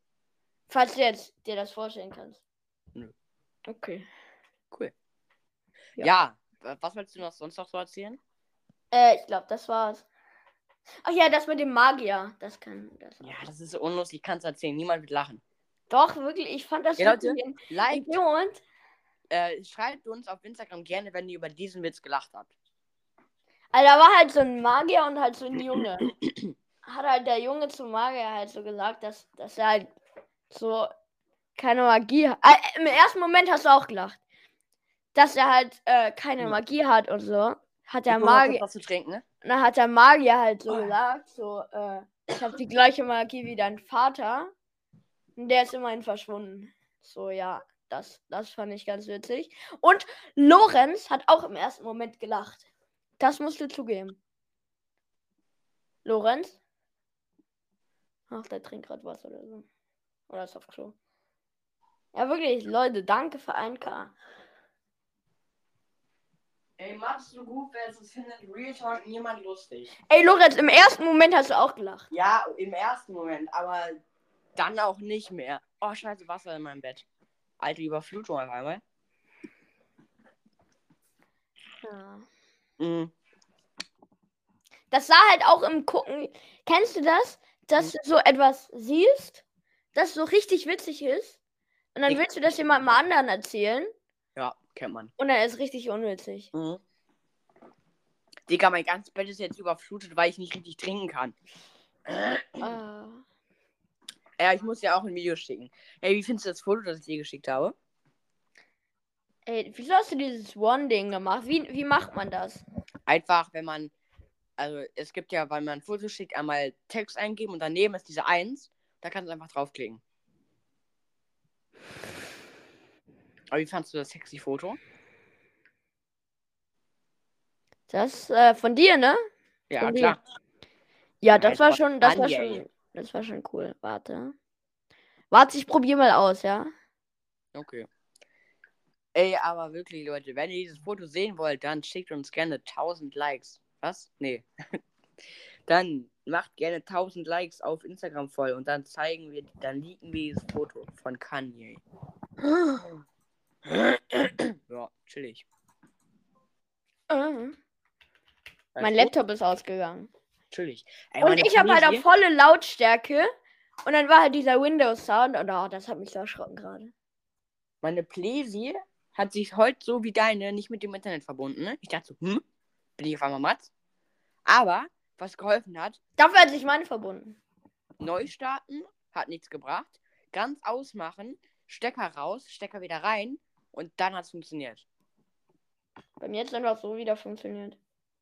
[SPEAKER 2] Falls du jetzt dir das vorstellen kannst.
[SPEAKER 1] Nö.
[SPEAKER 2] Okay.
[SPEAKER 1] Cool.
[SPEAKER 2] Ja.
[SPEAKER 1] Ja, wa- was willst du noch sonst noch so erzählen?
[SPEAKER 2] Äh, ich glaube, das war's. Ach ja, das mit dem Magier. Das kann. Das
[SPEAKER 1] Ja, das ist so unlustig, ich kann es erzählen. Niemand wird lachen.
[SPEAKER 2] Doch, wirklich. Ich fand das
[SPEAKER 1] Ja, Leute,
[SPEAKER 2] in,
[SPEAKER 1] Like,
[SPEAKER 2] Moment.
[SPEAKER 1] äh, schreibt uns auf Instagram gerne, wenn ihr über diesen Witz gelacht habt.
[SPEAKER 2] Also da war halt so ein Magier und halt so ein Junge. Hat halt der Junge zum Magier halt so gesagt, dass, dass er halt so keine Magie hat. Äh, Im ersten Moment hast du auch gelacht. Dass er halt äh, keine
[SPEAKER 1] Hm.
[SPEAKER 2] Magie hat und so. Hat der Magier,
[SPEAKER 1] was zu trinken, ne?
[SPEAKER 2] dann hat der Magier halt so
[SPEAKER 1] Oh.
[SPEAKER 2] gesagt, so, äh, ich habe die gleiche Magie wie dein Vater. Und der ist immerhin verschwunden. So, ja, das, das fand ich ganz witzig. Und Lorenz hat auch im ersten Moment gelacht. Das musst du zugeben. Lorenz? Ach, der trinkt gerade was oder so. Oder ist auf Klo. Ja, wirklich, Leute, danke für 1K.
[SPEAKER 1] Ey, machst du gut, es findet Real Talk niemand lustig.
[SPEAKER 2] Ey, Lorenz, im ersten Moment hast du auch gelacht.
[SPEAKER 1] Ja, im ersten Moment, aber dann auch nicht mehr. Oh, scheiße, Wasser in meinem Bett. Alte Überflutung auf einmal.
[SPEAKER 2] Ja.
[SPEAKER 1] Mhm.
[SPEAKER 2] Das sah halt auch im Gucken. Kennst du das? Dass du so etwas siehst, das so richtig witzig ist. Und dann
[SPEAKER 1] Ich-
[SPEAKER 2] willst du das jemandem anderen erzählen.
[SPEAKER 1] Ja, kennt man.
[SPEAKER 2] Und dann ist richtig unwitzig.
[SPEAKER 1] Mhm. Digga, mein ganzes Bett ist jetzt überflutet, weil ich nicht richtig trinken kann.
[SPEAKER 2] Ah.
[SPEAKER 1] Ja, ich muss dir auch ein Video schicken. Ey, wie findest du das Foto, das ich dir geschickt habe?
[SPEAKER 2] Ey, wieso hast du dieses One-Ding gemacht? Wie, wie macht man das?
[SPEAKER 1] Einfach, wenn man. Also, es gibt ja, wenn man ein Foto schickt, einmal Text eingeben und daneben ist diese 1. Da kannst du einfach draufklicken. Aber wie fandst du das sexy Foto?
[SPEAKER 2] Das äh, von dir, ne?
[SPEAKER 1] Ja,
[SPEAKER 2] Von dir.
[SPEAKER 1] klar.
[SPEAKER 2] Ja,
[SPEAKER 1] Ja,
[SPEAKER 2] das war schon, das war schon, das war schon cool. Warte. Warte, ich probiere mal aus, ja?
[SPEAKER 1] Okay. Ey, aber wirklich, Leute, wenn ihr dieses Foto sehen wollt, dann schickt uns gerne 1000 Likes. Was? Nee. dann macht gerne 1000 Likes auf Instagram voll und dann zeigen wir, dann leaken wir dieses Foto von Kanye. ja, chillig.
[SPEAKER 2] Mhm. Mein
[SPEAKER 1] du?
[SPEAKER 2] Laptop ist ausgegangen.
[SPEAKER 1] Chillig. Ey,
[SPEAKER 2] Und ich habe halt auf volle Lautstärke. Und dann war halt dieser Windows-Sound. Und oh, das hat mich so erschrocken gerade.
[SPEAKER 1] Meine Playsee hat sich heute so wie deine nicht mit dem Internet verbunden. Ne? Ich dachte so, hm, bin ich auf einmal Matz? Aber, was geholfen hat,
[SPEAKER 2] Dafür hat sich meine verbunden.
[SPEAKER 1] neu starten, hat nichts gebracht. Ganz ausmachen, Stecker raus, Stecker wieder rein und dann hat es funktioniert.
[SPEAKER 2] Bei mir hat es einfach so wieder funktioniert.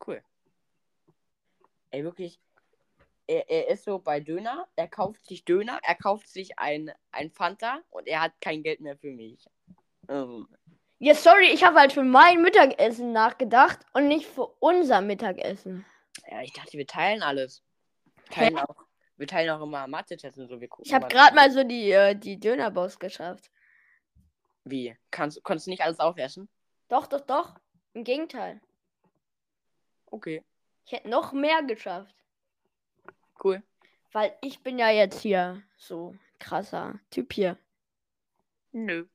[SPEAKER 1] Cool. Ey, wirklich. Er, er ist so bei Döner, er kauft sich Döner, er kauft sich ein, ein Fanta und er hat kein Geld mehr für mich. Ähm,
[SPEAKER 2] Ja, sorry, ich habe halt für mein Mittagessen nachgedacht und nicht für unser Mittagessen.
[SPEAKER 1] ja, ich dachte, wir teilen alles. Teilen auch, wir teilen auch immer Mathe-Tests und so. Wir gucken
[SPEAKER 2] Ich habe gerade mal so die, äh, die Dönerbox geschafft.
[SPEAKER 1] Wie? Kannst, konntest du nicht alles aufessen?
[SPEAKER 2] Doch, doch, doch. Im Gegenteil.
[SPEAKER 1] Okay,
[SPEAKER 2] Ich hätte noch mehr geschafft.
[SPEAKER 1] cool.
[SPEAKER 2] Weil ich bin ja jetzt hier so krasser Typ hier.
[SPEAKER 1] Nö.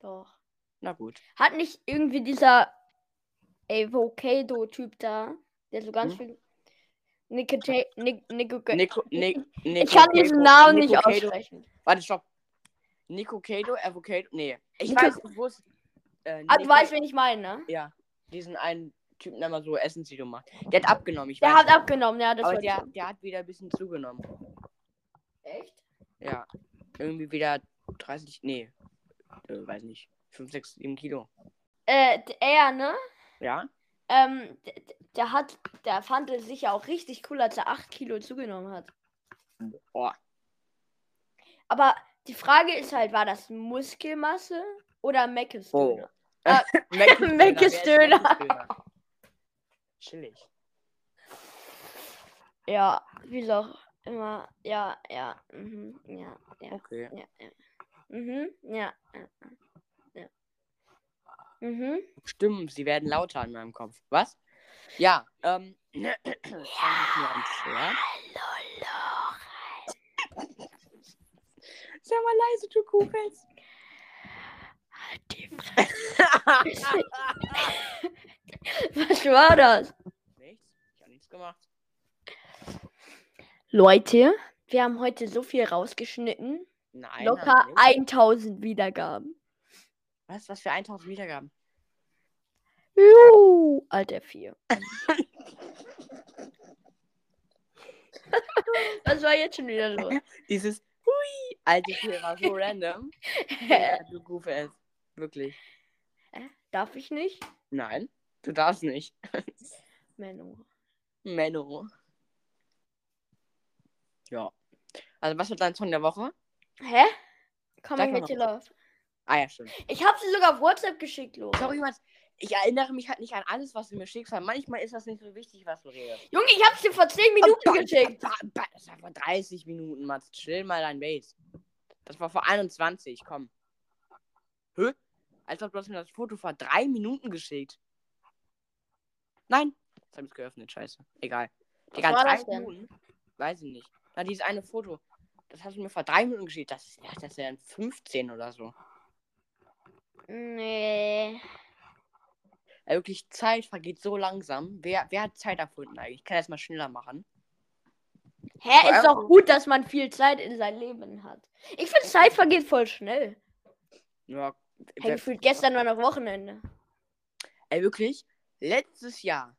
[SPEAKER 2] Doch.
[SPEAKER 1] Na gut.
[SPEAKER 2] Hat nicht irgendwie dieser Avocado-Typ da, der so ganz
[SPEAKER 1] Hm?
[SPEAKER 2] viel Nicota Nic Nico
[SPEAKER 1] Nico, Nick,
[SPEAKER 2] Ich kann diesen Namen nicht aussprechen.
[SPEAKER 1] Warte, stopp. Nico Cado, Avocado. Nee. Ich
[SPEAKER 2] Nico-
[SPEAKER 1] weiß, ich wusste. Äh,
[SPEAKER 2] Ah, du
[SPEAKER 1] Nico-
[SPEAKER 2] weißt, wen ich meine, ne?
[SPEAKER 1] Ja. Diesen einen Typen, der mal so Essensvideo macht. Der hat abgenommen, ich
[SPEAKER 2] Der hat abgenommen, ja, das
[SPEAKER 1] aber
[SPEAKER 2] war
[SPEAKER 1] der, der hat wieder ein bisschen zugenommen.
[SPEAKER 2] Echt?
[SPEAKER 1] Ja. Irgendwie wieder 30, nee. Äh, weiß nicht. 5, 6, 7 Kilo.
[SPEAKER 2] Äh, er, ne?
[SPEAKER 1] Ja?
[SPEAKER 2] Ähm, der hat, der fand es sicher auch richtig cool, als er 8 Kilo zugenommen hat.
[SPEAKER 1] Boah.
[SPEAKER 2] Aber die Frage ist halt, war das Muskelmasse oder Meckes
[SPEAKER 1] Oh.
[SPEAKER 2] Döner?
[SPEAKER 1] Äh,
[SPEAKER 2] Mac
[SPEAKER 1] Mac
[SPEAKER 2] is Döner.
[SPEAKER 1] Chillig.
[SPEAKER 2] Ja, wie auch immer. Ja, ja, mhm, ja, ja,
[SPEAKER 1] Okay.
[SPEAKER 2] ja, ja. Mhm, ja, ja, ja. Mhm.
[SPEAKER 1] Stimmen, sie werden lauter in meinem Kopf. Was? Ja, ähm. ja. Sag mal leise, du Kuhfels.
[SPEAKER 2] Die Was war das?
[SPEAKER 1] Nichts? Ich habe nichts gemacht.
[SPEAKER 2] Leute, wir haben heute so viel rausgeschnitten.
[SPEAKER 1] Nein.
[SPEAKER 2] Locker
[SPEAKER 1] haben wir nicht.
[SPEAKER 2] 1000 Wiedergaben.
[SPEAKER 1] Was? Was für 1000 Wiedergaben?
[SPEAKER 2] Juhu, Alter 4. Was war jetzt schon wieder los?
[SPEAKER 1] Dieses Hui, alte Tier war so random. Ja, du Kuhfels. Wirklich.
[SPEAKER 2] Darf ich nicht?
[SPEAKER 1] Nein, du darfst nicht.
[SPEAKER 2] Menno.
[SPEAKER 1] Menno. Ja. Also, was wird dein Song der Woche?
[SPEAKER 2] Hä? Coming with your love.
[SPEAKER 1] Ah, ja, stimmt.
[SPEAKER 2] Ich habe sie sogar auf WhatsApp geschickt, Lo.
[SPEAKER 1] Sorry, Mann. Ich erinnere mich halt nicht an alles, was du mir schickst, weil manchmal ist das nicht so wichtig, was du redest.
[SPEAKER 2] Junge, ich habe sie vor 10 Minuten
[SPEAKER 1] Ba-
[SPEAKER 2] geschickt.
[SPEAKER 1] Das war vor 30 Minuten, Mats. Chill mal dein Base. Das war vor 21, komm. Hä? Als ob du hast mir das Foto vor drei Minuten geschickt. Nein. Jetzt habe ich es geöffnet. Scheiße. Egal.
[SPEAKER 2] Was
[SPEAKER 1] Digga,
[SPEAKER 2] war das denn?
[SPEAKER 1] Minuten? Weiß ich nicht. Na, dieses eine Foto. Das hast du mir vor drei Minuten geschickt. Das ja, das ist ja ein 15 oder so.
[SPEAKER 2] Nee.
[SPEAKER 1] Ja, wirklich, Zeit vergeht so langsam. Wer, wer hat Zeit erfunden eigentlich? Ich kann das mal schneller machen.
[SPEAKER 2] Hä,
[SPEAKER 1] Vor
[SPEAKER 2] ist doch gut, dass man viel Zeit in sein Leben hat. Ich finde, Zeit vergeht voll schnell.
[SPEAKER 1] Ja,
[SPEAKER 2] Hey, gefühlt gestern war noch Wochenende.
[SPEAKER 1] Ey, wirklich? Letztes Jahr.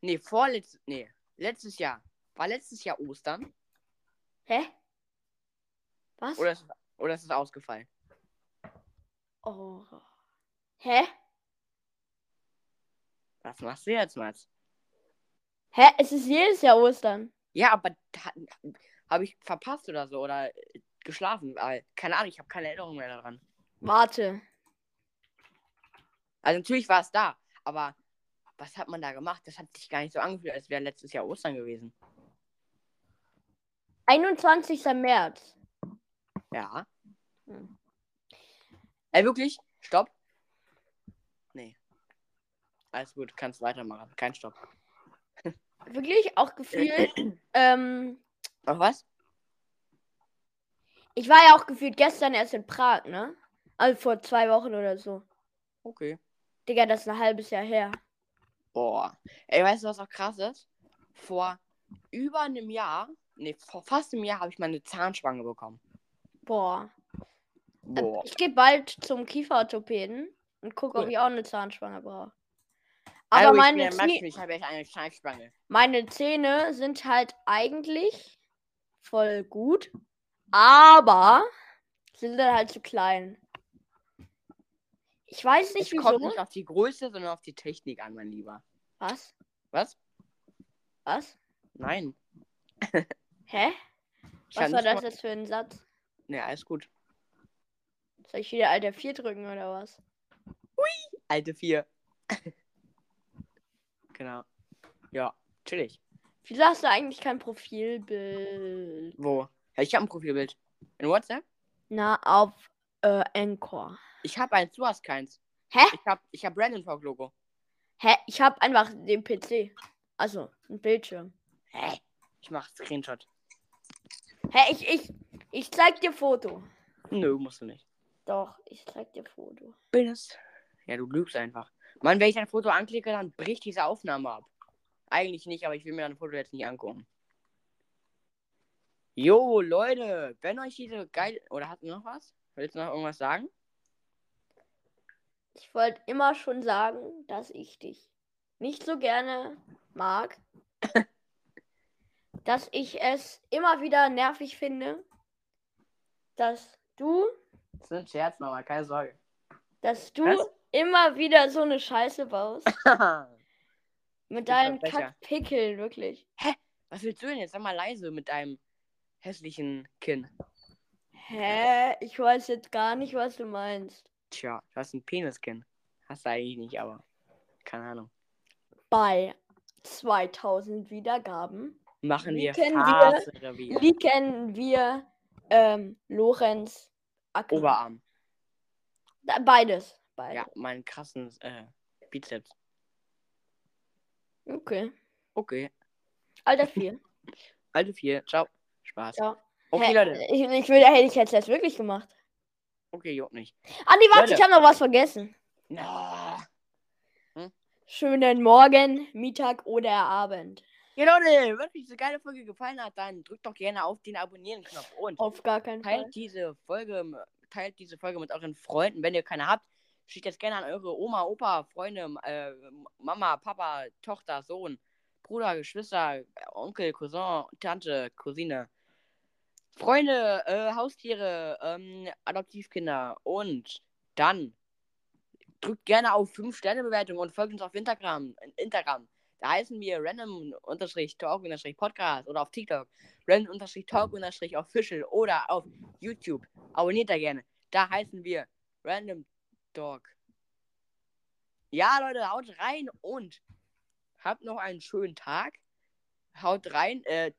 [SPEAKER 1] Nee, vorletztes. Nee, letztes Jahr. War letztes Jahr Ostern?
[SPEAKER 2] Hä? Was?
[SPEAKER 1] Oder ist, oder ist es ausgefallen?
[SPEAKER 2] Oh. Hä?
[SPEAKER 1] Was machst du jetzt, Mats?
[SPEAKER 2] Hä? Es ist jedes Jahr Ostern.
[SPEAKER 1] Ja, aber habe ich verpasst oder so? Oder äh, geschlafen? Keine Ahnung, ich habe keine Erinnerung mehr daran.
[SPEAKER 2] Warte.
[SPEAKER 1] Also natürlich war es da, aber was hat man da gemacht? Das hat sich gar nicht so angefühlt, als wäre letztes Jahr Ostern gewesen.
[SPEAKER 2] 21. März.
[SPEAKER 1] Ja.
[SPEAKER 2] Hm.
[SPEAKER 1] Ey, wirklich? Stopp? Alles gut, kannst weitermachen. Kein Stopp.
[SPEAKER 2] Wirklich auch gefühlt. ähm,
[SPEAKER 1] Ach was?
[SPEAKER 2] ich war ja auch gefühlt gestern erst in Prag, ne? Also vor zwei Wochen oder so.
[SPEAKER 1] Okay.
[SPEAKER 2] Digga, das ist ein halbes Jahr her.
[SPEAKER 1] Boah. Ey, weißt du, was auch krass ist? Vor über einem Jahr, nee, vor fast einem Jahr habe ich meine Zahnspange bekommen.
[SPEAKER 2] Boah. Äh,
[SPEAKER 1] Boah.
[SPEAKER 2] Ich gehe bald zum Kieferorthopäden und gucke, ob
[SPEAKER 1] Cool.
[SPEAKER 2] ich auch eine Zahnspange brauche. Aber
[SPEAKER 1] ich
[SPEAKER 2] meine,
[SPEAKER 1] bin der
[SPEAKER 2] Zäh-
[SPEAKER 1] Max, ich habe echt eine Zahnspange.
[SPEAKER 2] meine Zähne sind halt eigentlich voll gut, aber sind dann halt zu klein. Ich weiß
[SPEAKER 1] Es
[SPEAKER 2] nicht
[SPEAKER 1] kommt
[SPEAKER 2] wieso.
[SPEAKER 1] nicht auf die Größe, sondern auf die Technik an, mein Lieber.
[SPEAKER 2] Was?
[SPEAKER 1] Was?
[SPEAKER 2] Was?
[SPEAKER 1] Nein.
[SPEAKER 2] Hä?
[SPEAKER 1] Ich
[SPEAKER 2] Was war das jetzt für ein Satz?
[SPEAKER 1] Nee, alles gut.
[SPEAKER 2] Soll ich wieder Alter 4 drücken oder was?
[SPEAKER 1] Alte vier. genau. Ja, chillig.
[SPEAKER 2] Wieso hast du eigentlich kein Profilbild?
[SPEAKER 1] Wo? Ja, ich habe ein Profilbild. In WhatsApp?
[SPEAKER 2] Na, auf äh, Anchor.
[SPEAKER 1] Ich habe eins, du hast keins.
[SPEAKER 2] Hä?
[SPEAKER 1] Ich habe ich hab Brandon Talk Logo.
[SPEAKER 2] Hä? Ich habe einfach den PC. Also, ein Bildschirm.
[SPEAKER 1] Hä? Ich mach Screenshot.
[SPEAKER 2] Hä? Ich, ich, ich zeig dir Foto.
[SPEAKER 1] Nö, musst du nicht.
[SPEAKER 2] Doch, ich zeig dir Foto.
[SPEAKER 1] Bin es. Ja, du lügst einfach. Mann, wenn ich ein Foto anklicke, dann bricht diese Aufnahme ab. Eigentlich nicht, aber ich will mir ein Foto jetzt nicht angucken. Jo, Leute, wenn euch diese geil. Oder hast du noch was? Willst du noch irgendwas sagen?
[SPEAKER 2] Ich wollte immer schon sagen, dass ich dich nicht so gerne mag. dass ich es immer wieder nervig finde, dass du,
[SPEAKER 1] Das ist ein Scherz nochmal, keine Sorge.
[SPEAKER 2] dass du
[SPEAKER 1] Was?
[SPEAKER 2] Immer wieder so eine Scheiße baust. Mit deinen. Kackpickeln, wirklich.
[SPEAKER 1] Was willst du denn jetzt? Sag mal leise mit deinem hässlichen Kinn.
[SPEAKER 2] Hä? Ich weiß jetzt gar nicht, was du meinst.
[SPEAKER 1] Tja, du hast ein Peniskinn. Hast du eigentlich nicht, aber. Keine Ahnung.
[SPEAKER 2] Bei 2000 Wiedergaben
[SPEAKER 1] Machen wir
[SPEAKER 2] wir-
[SPEAKER 1] Fahrrevier.
[SPEAKER 2] liegen wir ähm, Lorenz Ackmann.
[SPEAKER 1] Oberarm.
[SPEAKER 2] Beides. Beides.
[SPEAKER 1] Ja, meinen krassen äh, Bizeps.
[SPEAKER 2] Okay.
[SPEAKER 1] Okay.
[SPEAKER 2] Alter 4.
[SPEAKER 1] Alte vier. Ciao. Spaß.
[SPEAKER 2] Ja.
[SPEAKER 1] Okay,
[SPEAKER 2] Hä?
[SPEAKER 1] Leute.
[SPEAKER 2] Ich, ich will, hätte ich jetzt das wirklich gemacht.
[SPEAKER 1] Okay, juckt nicht.
[SPEAKER 2] Ah, nee, warte,
[SPEAKER 1] Leute.
[SPEAKER 2] ich habe noch was vergessen.
[SPEAKER 1] No.
[SPEAKER 2] Schönen Morgen, Mittag oder Abend.
[SPEAKER 1] Ja, Leute, wenn euch diese geile Folge gefallen hat, dann drückt doch gerne auf den Abonnieren-Knopf und
[SPEAKER 2] Auf gar keinen Fall.
[SPEAKER 1] teilt diese Folge, teilt diese Folge mit euren Freunden. Wenn ihr keine habt, schickt das gerne an eure Oma, Opa, Freunde, äh, Mama, Papa, Tochter, Sohn, Bruder, Geschwister, Onkel, Cousin, Tante, Cousine. Freunde, äh, Haustiere, ähm, Adoptivkinder und dann drückt gerne auf 5-Sterne-Bewertung und folgt uns auf Instagram. Instagram. Da heißen wir random-talk-podcast oder auf TikTok random-talk-official oder auf YouTube. Abonniert da gerne. Da heißen wir Random Talk. Ja, Leute, haut rein und habt noch einen schönen Tag. Haut rein, äh,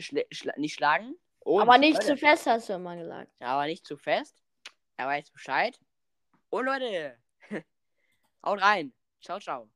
[SPEAKER 1] schla schla nicht schlagen. Und,
[SPEAKER 2] Aber nicht
[SPEAKER 1] Leute,
[SPEAKER 2] zu fest, hast du immer gesagt.
[SPEAKER 1] aber nicht zu fest. Er weiß Bescheid. Und Leute, haut rein. Ciao, ciao.